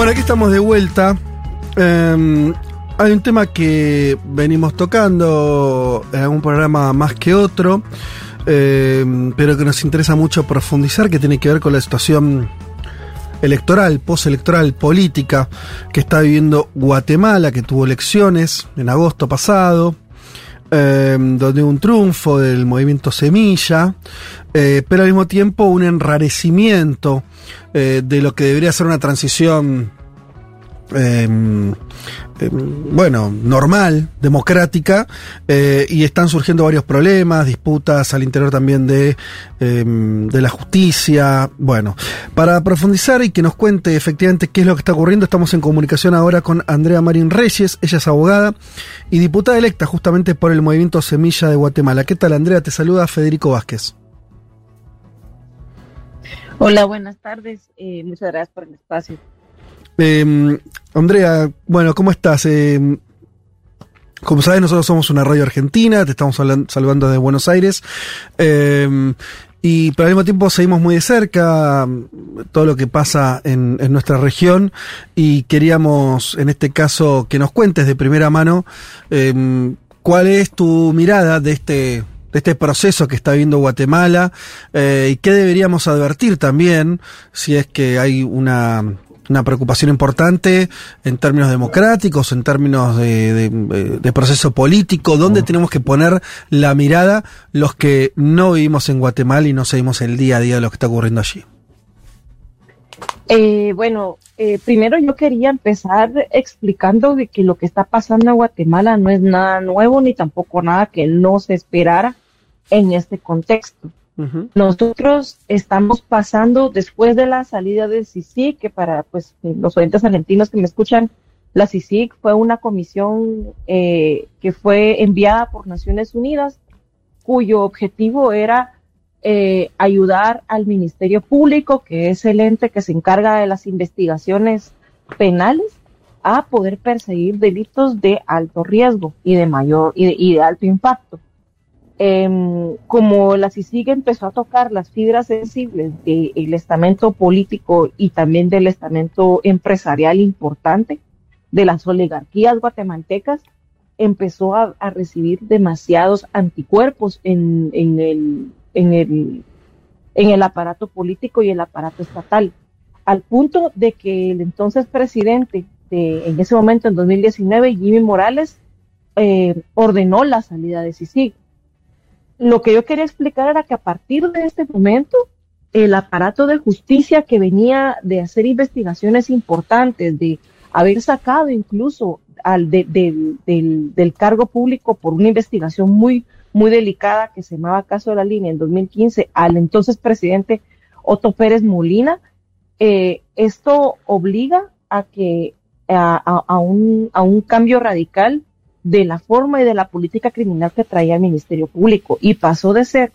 Bueno, aquí estamos de vuelta. Eh, hay un tema que venimos tocando en un programa más que otro, eh, pero que nos interesa mucho profundizar, que tiene que ver con la situación electoral, postelectoral, política que está viviendo Guatemala, que tuvo elecciones en agosto pasado, eh, donde un triunfo del movimiento Semilla, eh, pero al mismo tiempo un enrarecimiento eh, de lo que debería ser una transición em, bueno, normal, democrática, eh, y están surgiendo varios problemas, disputas al interior también de, em, de la justicia. Bueno, para profundizar y que nos cuente efectivamente qué es lo que está ocurriendo, estamos en comunicación ahora con Andrea Marín Reyes, ella es abogada y diputada electa justamente por el movimiento Semilla de Guatemala. ¿Qué tal, Andrea? Te saluda Federico Vázquez. Hola, buenas tardes. Eh, muchas gracias por el espacio. Eh, Andrea, bueno, ¿cómo estás? Eh, como sabes, nosotros somos una radio argentina, te estamos hablan- saludando desde Buenos Aires. eh, y pero al mismo tiempo seguimos muy de cerca todo lo que pasa en, nuestra región y queríamos, en este caso, que nos cuentes de primera mano cuál es tu mirada de este de este proceso que está viviendo Guatemala eh, y qué deberíamos advertir también si es que hay una, una preocupación importante en términos democráticos, en términos de, de- de proceso político, dónde tenemos que poner la mirada los que no vivimos en Guatemala y no seguimos el día a día de lo que está ocurriendo allí. Eh, bueno, eh, primero yo quería empezar explicando de que lo que está pasando en Guatemala no es nada nuevo ni tampoco nada que no se esperara en este contexto. Nosotros estamos pasando después de la salida del CICIG, que para pues eh, los oyentes argentinos que me escuchan, la CICIG fue una comisión eh, que fue enviada por Naciones Unidas, cuyo objetivo era eh, ayudar al Ministerio Público, que es el ente que se encarga de las investigaciones penales, a poder perseguir delitos de alto riesgo y de mayor y de, y de alto impacto. Em, como la CICIG empezó a tocar las fibras sensibles del estamento político y también del estamento empresarial importante de las oligarquías guatemaltecas, empezó a, recibir demasiados anticuerpos en el aparato político y el aparato estatal, al punto de que el entonces presidente de, en ese momento, en 2019, Jimmy Morales, eh, ordenó la salida de CICIG lo que yo quería explicar era que a partir de este momento, el aparato de justicia que venía de hacer investigaciones importantes, de haber sacado incluso al de, de, del, del cargo público por una investigación muy, muy delicada que se llamaba Caso de la Línea en 2015 al entonces presidente Otto Pérez Molina, eh, esto obliga a que a, a, un, a un cambio radical de la forma y de la política criminal que traía el Ministerio Público y pasó de ser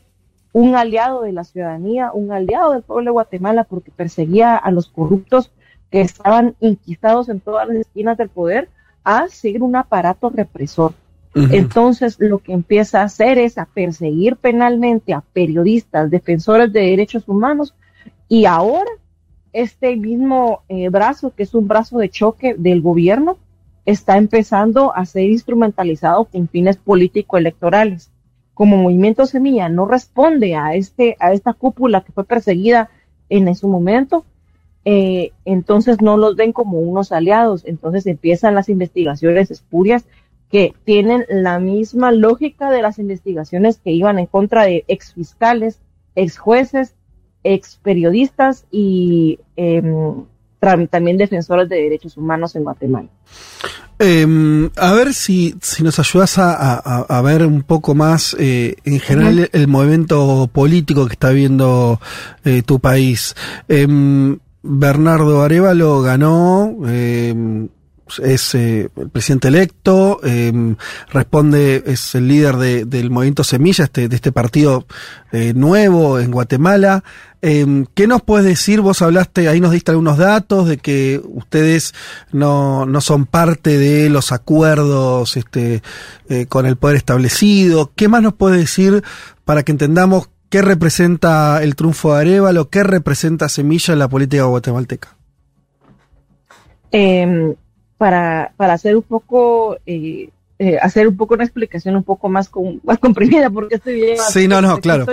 un aliado de la ciudadanía, un aliado del pueblo de Guatemala porque perseguía a los corruptos que estaban inquistados en todas las esquinas del poder a seguir un aparato represor. Uh -huh. Entonces, lo que empieza a hacer es a perseguir penalmente a periodistas, defensores de derechos humanos y ahora este mismo eh, brazo, que es un brazo de choque del gobierno, está empezando a ser instrumentalizado con fines político-electorales. Como Movimiento Semilla no responde a, este, a esta cúpula que fue perseguida en su momento, eh, entonces no los ven como unos aliados. Entonces empiezan las investigaciones espurias que tienen la misma lógica de las investigaciones que iban en contra de ex fiscales, ex jueces, ex periodistas y eh, también defensores de derechos humanos en Guatemala. Eh, a ver si, si nos ayudas a, a, a, ver un poco más eh, en general el, el, movimiento político que está viendo eh, tu país. Bernardo Arevalo ganó, es eh, el presidente electo, eh, responde, es el líder de, del movimiento Semilla, este, de este partido eh, nuevo en Guatemala. ¿Qué nos puedes decir? Vos hablaste, ahí nos diste algunos datos de que ustedes no, no son parte de los acuerdos este, con el poder establecido. ¿Qué más nos puedes decir para que entendamos qué representa el triunfo de Arevalo, qué representa Semilla en la política guatemalteca? Em, para, para hacer un poco, eh, eh, hacer un poco una explicación un poco más, más comprimida, porque estoy bien. Sí, no, no, claro.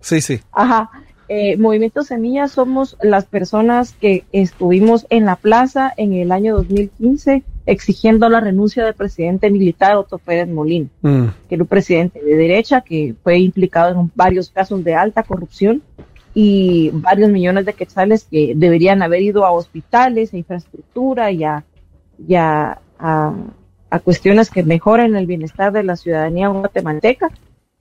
sí, sí. Ajá. Eh, Movimiento Semilla somos las personas que estuvimos en la plaza en el año 2015 exigiendo la renuncia del presidente militar Otto Pérez Molín, mm. que era un presidente de derecha que fue implicado en varios casos de alta corrupción y varios millones de quetzales que deberían haber ido a hospitales, a infraestructura y a, a, a cuestiones que mejoren el bienestar de la ciudadanía guatemalteca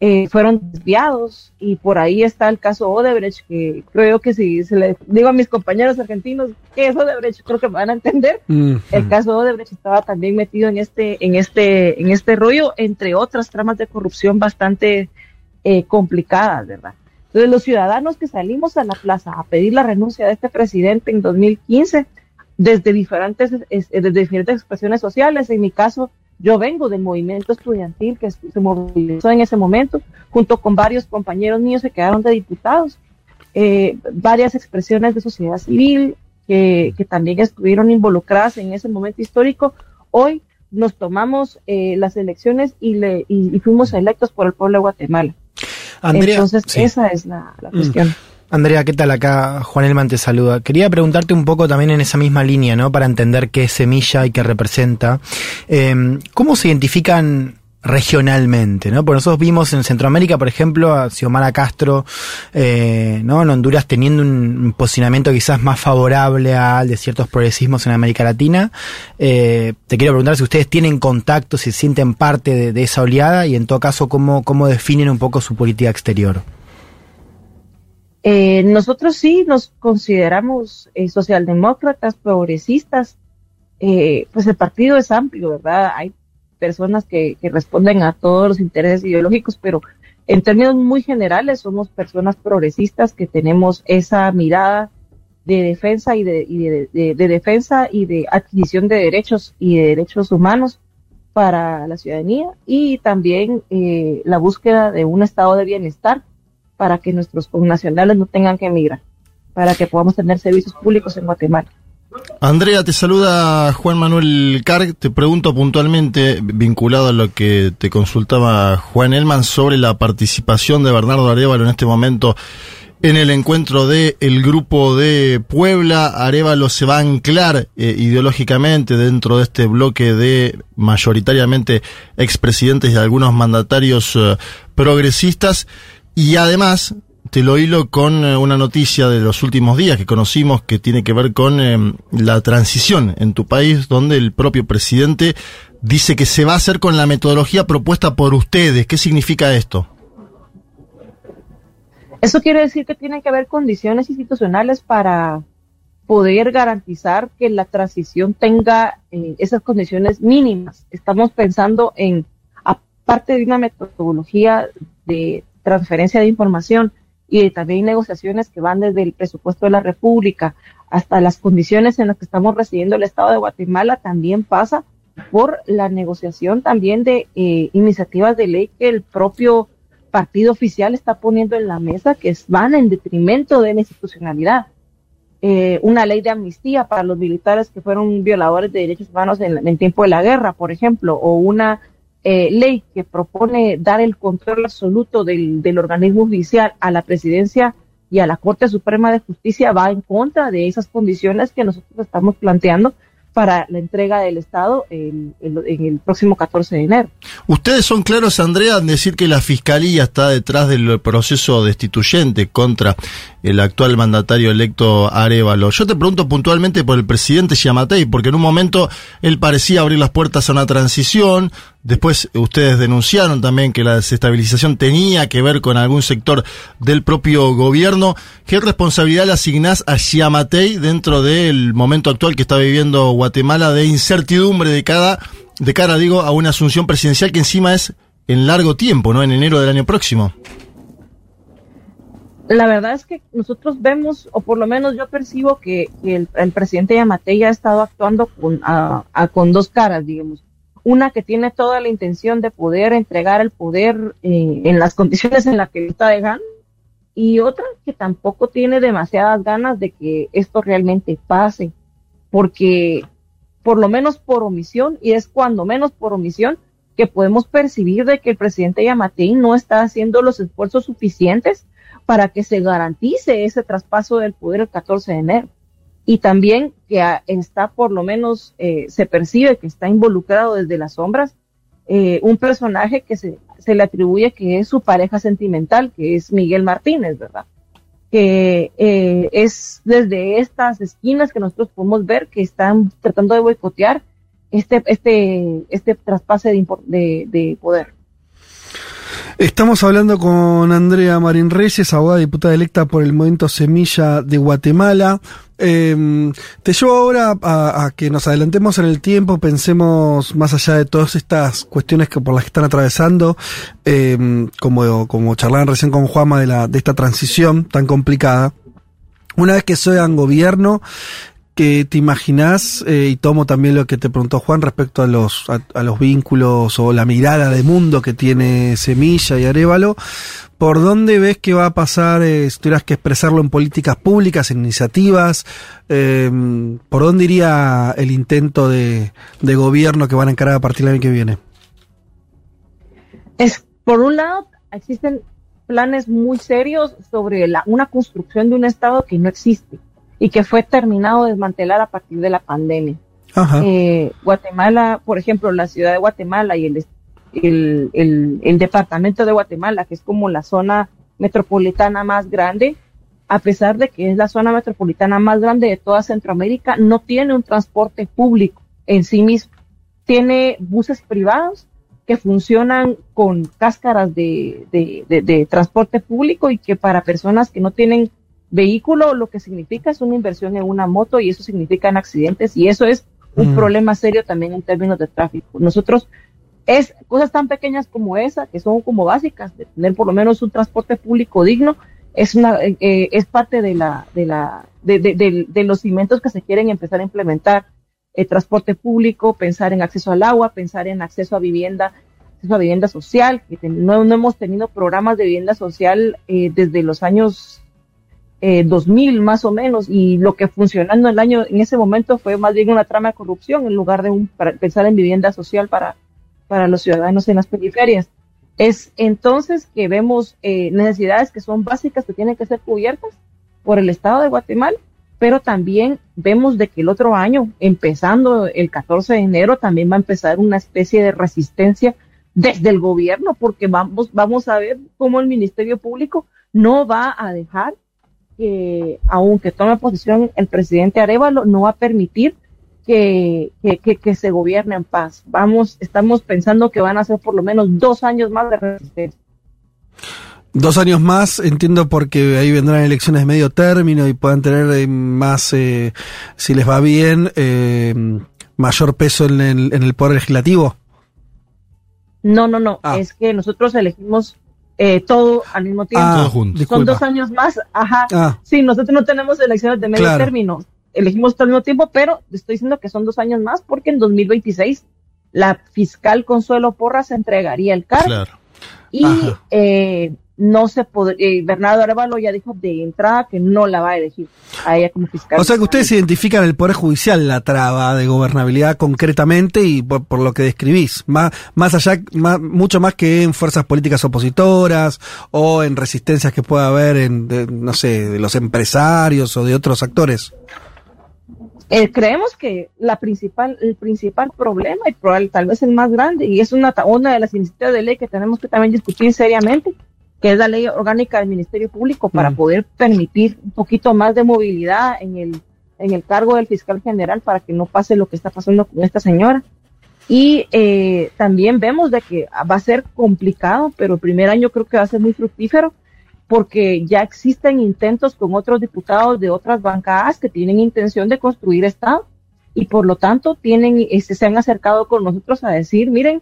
eh, fueron desviados y por ahí está el caso Odebrecht, que creo que si se le digo a mis compañeros argentinos que es Odebrecht, creo que me van a entender. El caso Odebrecht estaba también metido en este, en este, en este rollo, entre otras tramas de corrupción bastante eh, complicadas, ¿verdad? Entonces los ciudadanos que salimos a la plaza a pedir la renuncia de este presidente en 2015, desde diferentes, desde diferentes expresiones sociales, en mi caso, yo vengo del movimiento estudiantil que se movilizó en ese momento, junto con varios compañeros míos que quedaron de diputados, eh, varias expresiones de sociedad civil que, también estuvieron involucradas en ese momento histórico. Hoy nos tomamos eh, las elecciones y, le, y, fuimos electos por el pueblo de Guatemala. Entonces, esa es la, mm. cuestión. Andrea, ¿qué tal? Acá Juan Elman te saluda. Quería preguntarte un poco también en esa misma línea, ¿no? Para entender qué es semilla y qué representa. Em, ¿Cómo se identifican regionalmente, ¿no? Porque nosotros vimos en Centroamérica, por ejemplo, a Xiomara Castro, eh, ¿no? En Honduras teniendo un posicionamiento quizás más favorable al de ciertos progresismos en América Latina. Eh, te quiero preguntar si ustedes tienen contacto, si sienten parte de, de, esa oleada y en todo caso, ¿cómo, cómo definen un poco su política exterior? Eh, nosotros sí nos consideramos eh, socialdemócratas, progresistas, eh, pues el partido es amplio, ¿verdad? Hay personas que, responden a todos los intereses ideológicos, pero en términos muy generales somos personas progresistas que tenemos esa mirada de defensa y de, de, defensa y de adquisición de derechos y de derechos humanos para la ciudadanía y también la búsqueda de un estado de bienestar para que nuestros connacionales no tengan que emigrar, para que podamos tener servicios públicos en Guatemala. Andrea, te saluda Juan Manuel Carg. Te pregunto puntualmente, vinculado a lo que te consultaba Juan Elman, sobre la participación de Bernardo Arevalo en este momento en el encuentro del el grupo de Puebla. Arevalo se va a anclar eh, ideológicamente dentro de este bloque de mayoritariamente expresidentes y algunos mandatarios eh, progresistas. Y además, te lo hilo con eh, una noticia de los últimos días que conocimos que tiene que ver con em, la transición en tu país, donde el propio presidente dice que se va a hacer con la metodología propuesta por ustedes. ¿Qué significa esto? Eso quiere decir que tiene que haber condiciones institucionales para poder garantizar que la transición tenga eh, esas condiciones mínimas. Estamos pensando en, aparte de una metodología de transferencia de información y también negociaciones que van desde el presupuesto de la República hasta las condiciones en las que estamos recibiendo el Estado de Guatemala, también pasa por la negociación también de eh, iniciativas de ley que el propio partido oficial está poniendo en la mesa que van en detrimento de la institucionalidad. Eh, una ley de amnistía para los militares que fueron violadores de derechos humanos en, en tiempo de la guerra, por ejemplo, o una eh, ley que propone dar el control absoluto del, del organismo judicial a la presidencia y a la Corte Suprema de Justicia va en contra de esas condiciones que nosotros estamos planteando para la entrega del Estado en, el próximo 14 de enero. Ustedes son claros, Andrea, en decir que la Fiscalía está detrás del proceso destituyente contra el actual mandatario electo Arevalo. Yo te pregunto puntualmente por el presidente Yamatei, porque en un momento él parecía abrir las puertas a una transición, Después ustedes denunciaron también que la desestabilización tenía que ver con algún sector del propio gobierno. ¿Qué responsabilidad le asignás a Xiamatei dentro del momento actual que está viviendo Guatemala de incertidumbre de cada, de cara, digo, a una asunción presidencial que encima es en largo tiempo, ¿no? En enero del año próximo. La verdad es que nosotros vemos, o por lo menos yo percibo que, el, presidente Yamatei ha estado actuando con, con dos caras, digamos una que tiene toda la intención de poder entregar el poder eh, en las condiciones en las que está dejando y otra que tampoco tiene demasiadas ganas de que esto realmente pase, porque por lo menos por omisión, y es cuando menos por omisión que podemos percibir de que el presidente Yamatei no está haciendo los esfuerzos suficientes para que se garantice ese traspaso del poder el 14 de enero. Y también que está por lo menos, eh, se percibe que está involucrado desde las sombras eh, un personaje que se, se le atribuye que es su pareja sentimental, que es Miguel Martínez, ¿verdad? que eh, es desde estas esquinas que nosotros podemos ver que están tratando de boicotear este, este, este traspase de, de, poder. Estamos hablando con Andrea Marín Reyes, abogada diputada electa por el Movimiento Semilla de Guatemala. Eh, te llevo ahora a, que nos adelantemos en el tiempo, pensemos más allá de todas estas cuestiones que por las que están atravesando, eh, como, como charlaban recién con Juama de, la, de esta transición tan complicada. Una vez que sean gobierno, que te imaginas, eh, y tomo también lo que te preguntó Juan respecto a los, a, los vínculos o la mirada de mundo que tiene Semilla y Arevalo, ¿por dónde ves que va a pasar, eh, si tuvieras que expresarlo en políticas públicas, en iniciativas? Em, ¿Por dónde iría el intento de, de gobierno que van a encarar a partir del año que viene? Es, por un lado, existen planes muy serios sobre la, una construcción de un Estado que no existe y que fue terminado de desmantelar a partir de la pandemia. Eh, Guatemala, por ejemplo, la ciudad de Guatemala y el, el, el, departamento de Guatemala, que es como la zona metropolitana más grande, a pesar de que es la zona metropolitana más grande de toda Centroamérica, no tiene un transporte público en sí mismo. Tiene buses privados que funcionan con cáscaras de, de, de transporte público y que para personas que no tienen vehículo lo que significa es una inversión en una moto y eso significa en accidentes y eso es un problema serio también en términos de tráfico. Nosotros es cosas tan pequeñas como esa, que son como básicas, de tener por lo menos un transporte público digno, es una eh, eh, es parte de la de la de, de, de, los cimientos que se quieren empezar a implementar. El transporte público, pensar en acceso al agua, pensar en acceso a vivienda, acceso a vivienda social, que no, no hemos tenido programas de vivienda social eh, desde los años eh, 2000 más o menos y lo que funcionando el año en ese momento fue más bien una trama de corrupción en lugar de un, pensar en vivienda social para, para los ciudadanos en las periferias. Es entonces que vemos eh, necesidades que son básicas que tienen que ser cubiertas por el Estado de Guatemala, pero también vemos de que el otro año, empezando el 14 de enero, también va a empezar una especie de resistencia desde el gobierno, porque vamos, vamos a ver cómo el Ministerio Público no va a dejar que aunque tome posición el presidente Arevalo, no va a permitir que, que, se gobierne en paz. Vamos, estamos pensando que van a ser por lo menos dos años más de resistencia. Dos años más, entiendo porque ahí vendrán elecciones de medio término y puedan tener eh, más, eh, si les va bien, eh, mayor peso en el, en el poder legislativo. No, no, no, ah. es que nosotros elegimos eh, todo al mismo tiempo. Ah, Son dos años más, ajá. Ah. Sí, nosotros no tenemos elecciones de medio término, elegimos todo al mismo tiempo, pero estoy diciendo que son dos años más porque en 2026 la fiscal Consuelo Porras entregaría el cargo. Claro. Y eh, no se eh, Bernardo Arevalo ya dijo de entrada que no la va a elegir a ella como fiscal. O sea que ustedes identifican el Poder Judicial la traba de gobernabilidad concretamente y por, lo que describís, más, más allá, mucho más que en fuerzas políticas opositoras o en resistencias que pueda haber en, no sé, de los empresarios o de otros actores. Eh, creemos que la principal, el principal problema y probable, tal vez el más grande, y es una, una de las iniciativas de ley que tenemos que también discutir seriamente, que es la ley orgánica del Ministerio Público para mm. poder permitir un poquito más de movilidad en el, en el cargo del fiscal general para que no pase lo que está pasando con esta señora. Y eh, también vemos de que va a ser complicado, pero el primer año creo que va a ser muy fructífero porque ya existen intentos con otros diputados de otras bancadas que tienen intención de construir Estado y por lo tanto tienen, este, se han acercado con nosotros a decir, miren,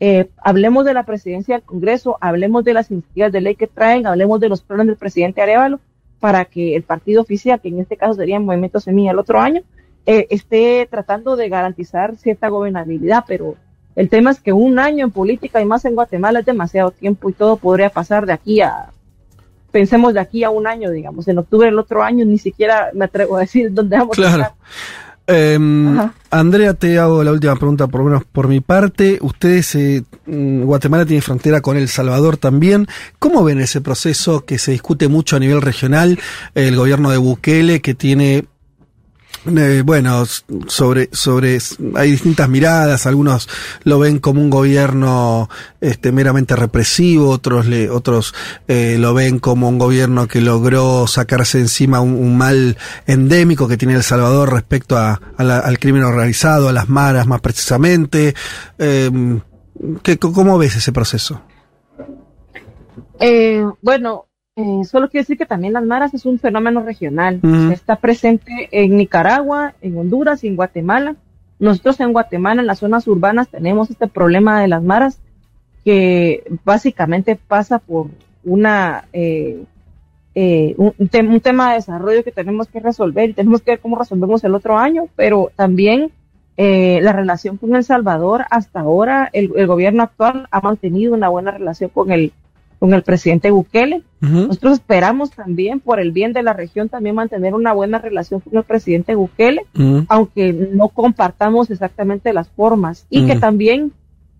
eh, hablemos de la presidencia del Congreso, hablemos de las iniciativas de ley que traen, hablemos de los planes del presidente Arevalo, para que el partido oficial, que en este caso sería el Movimiento Semilla el otro año, eh, esté tratando de garantizar cierta gobernabilidad, pero el tema es que un año en política y más en Guatemala es demasiado tiempo y todo podría pasar de aquí a, pensemos de aquí a un año, digamos, en octubre del otro año, ni siquiera me atrevo a decir dónde vamos a estar. Em, Andrea, te hago la última pregunta, por lo menos por mi parte. Ustedes, eh, mm, Guatemala tiene frontera con El Salvador también. ¿Cómo ven ese proceso que se discute mucho a nivel regional? El gobierno de Bukele, que tiene eh, bueno, sobre, sobre, hay distintas miradas, algunos lo ven como un gobierno este, meramente represivo, otros, le, otros eh, lo ven como un gobierno que logró sacarse encima un, mal endémico que tiene El Salvador respecto a, al crimen organizado, a las maras más precisamente. Eh, ¿qué, ¿Cómo ves ese proceso? Eh, bueno, eh, solo quiero decir que también las maras es un fenómeno regional. Está presente en Nicaragua, en Honduras y en Guatemala. Nosotros en Guatemala, en las zonas urbanas, tenemos este problema de las maras que básicamente pasa por una eh, eh, un, tema de desarrollo que tenemos que resolver y tenemos que ver cómo resolvemos el otro año, pero también la relación con El Salvador, hasta ahora el, el, gobierno actual ha mantenido una buena relación con el, con el presidente Bukele. Nosotros esperamos también, por el bien de la región, también mantener una buena relación con el presidente Bukele, aunque no compartamos exactamente las formas. Y que también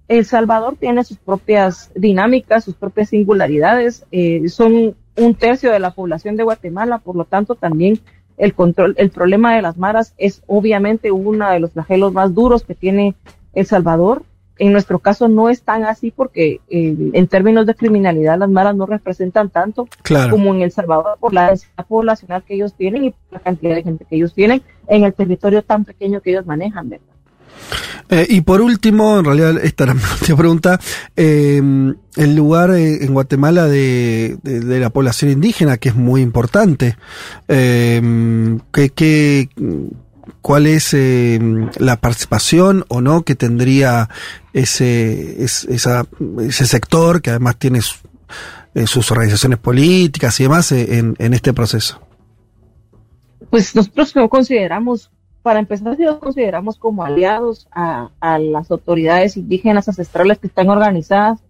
El Salvador tiene sus propias dinámicas, sus propias singularidades. Eh, son un tercio de la población de Guatemala, por lo tanto también el control, el problema de las maras es obviamente uno de los flagelos más duros que tiene El Salvador en nuestro caso no es tan así porque eh, en términos de criminalidad las maras no representan tanto como en El Salvador por la densidad poblacional que ellos tienen y por la cantidad de gente que ellos tienen en el territorio tan pequeño que ellos manejan, ¿verdad? Eh, y por último, en realidad esta era mi última pregunta, eh, el lugar en Guatemala de, la población indígena, que es muy importante, ¿qué, cuál es eh, la participación o no que tendría ese, esa, ese sector, que además tiene eh, sus organizaciones políticas y demás, eh, en, este proceso. Pues nosotros lo consideramos, para empezar, si los consideramos como aliados a, a las autoridades indígenas ancestrales que están organizadas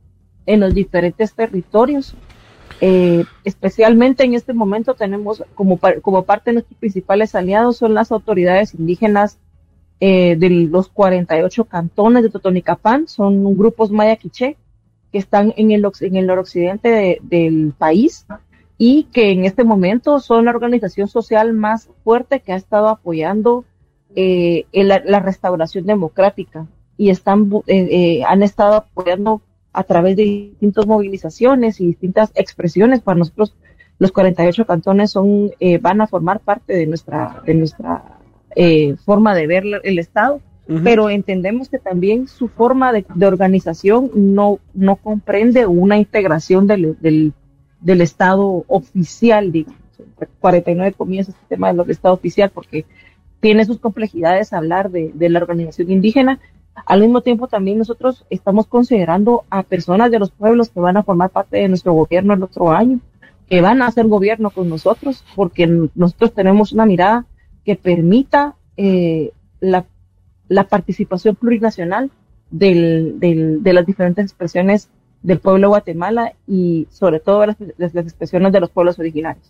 en los diferentes territorios. Eh, especialmente en este momento tenemos como, como parte de nuestros principales aliados son las autoridades indígenas eh, de los 48 cantones de Totonicapán, son grupos maya quiché que están en el, en el noroccidente del país y que en este momento son la organización social más fuerte que ha estado apoyando eh, la, restauración democrática y están eh, han estado apoyando a través de distintas movilizaciones y distintas expresiones. Para nosotros, los 48 cantones son, eh, van a formar parte de nuestra, de nuestra eh, forma de ver el Estado, pero entendemos que también su forma de, organización no, no comprende una integración del, del, del Estado oficial, digamos. 49 comienza este tema del Estado oficial porque tiene sus complejidades hablar de, de la organización indígena, al mismo tiempo, también nosotros estamos considerando a personas de los pueblos que van a formar parte de nuestro gobierno el otro año, que van a hacer gobierno con nosotros, porque nosotros tenemos una mirada que permita eh, la, participación plurinacional del, de las diferentes expresiones del pueblo de Guatemala y sobre todo las, expresiones de los pueblos originarios.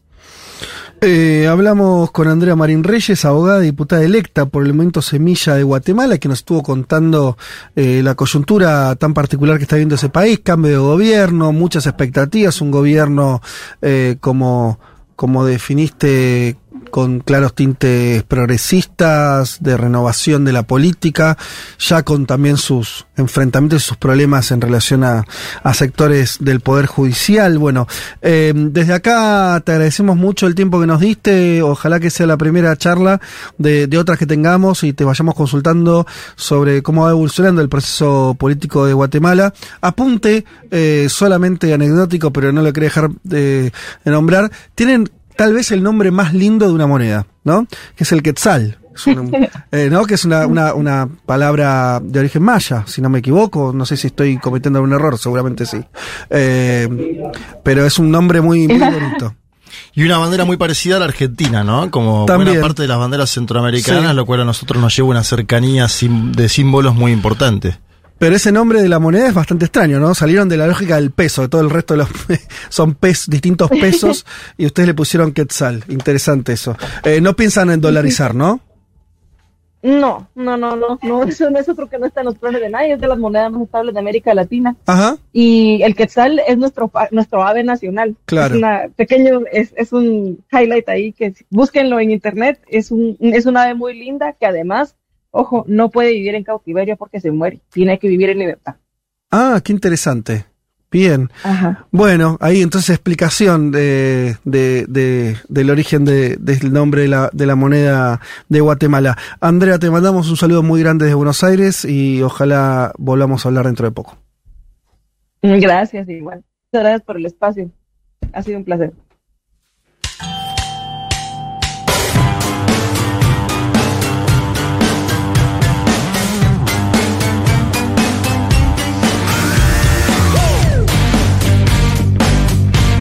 Eh, hablamos con Andrea Marín Reyes, abogada y diputada electa por el momento Semilla de Guatemala, que nos estuvo contando eh, la coyuntura tan particular que está viendo ese país, cambio de gobierno, muchas expectativas, un gobierno eh, como, como definiste con claros tintes progresistas, de renovación de la política, ya con también sus enfrentamientos y sus problemas en relación a, sectores del Poder Judicial. Bueno, eh, desde acá te agradecemos mucho el tiempo que nos diste, ojalá que sea la primera charla de, otras que tengamos y te vayamos consultando sobre cómo va evolucionando el proceso político de Guatemala. Apunte, eh, solamente anecdótico, pero no lo quería dejar de nombrar, tienen tal vez el nombre más lindo de una moneda, ¿no? Que es el quetzal. Eh, ¿no? Que es una, una, una, palabra de origen maya, si no me equivoco. No sé si estoy cometiendo algún error, seguramente sí. Eh, pero es un nombre muy, muy bonito. Y una bandera muy parecida a la Argentina, ¿no? Como buena parte de las banderas centroamericanas, lo cual a nosotros nos lleva una cercanía de símbolos muy importante. Pero ese nombre de la moneda es bastante extraño, ¿no? Salieron de la lógica del peso, de todo el resto de los son pes, distintos pesos y ustedes le pusieron quetzal. Interesante eso. Eh, no piensan en dolarizar, ¿no? No, no, no, no, no, eso, eso creo que no está en los planes de nadie, es de las monedas más estables de América Latina. Ajá. Y el quetzal es nuestro nuestro ave nacional. Claro. Es una pequeño, es, es un highlight ahí que búsquenlo en internet, es un, es una ave muy linda que además, ojo, no puede vivir en cautiverio porque se muere, tiene que vivir en libertad. Ah, qué interesante. Bien. Ajá. Bueno, ahí entonces explicación de, de, de- del origen de- del nombre de la, de la moneda de Guatemala. Andrea, te mandamos un saludo muy grande desde Buenos Aires y ojalá volvamos a hablar dentro de poco. Gracias, igual. Muchas gracias por el espacio. Ha sido un placer.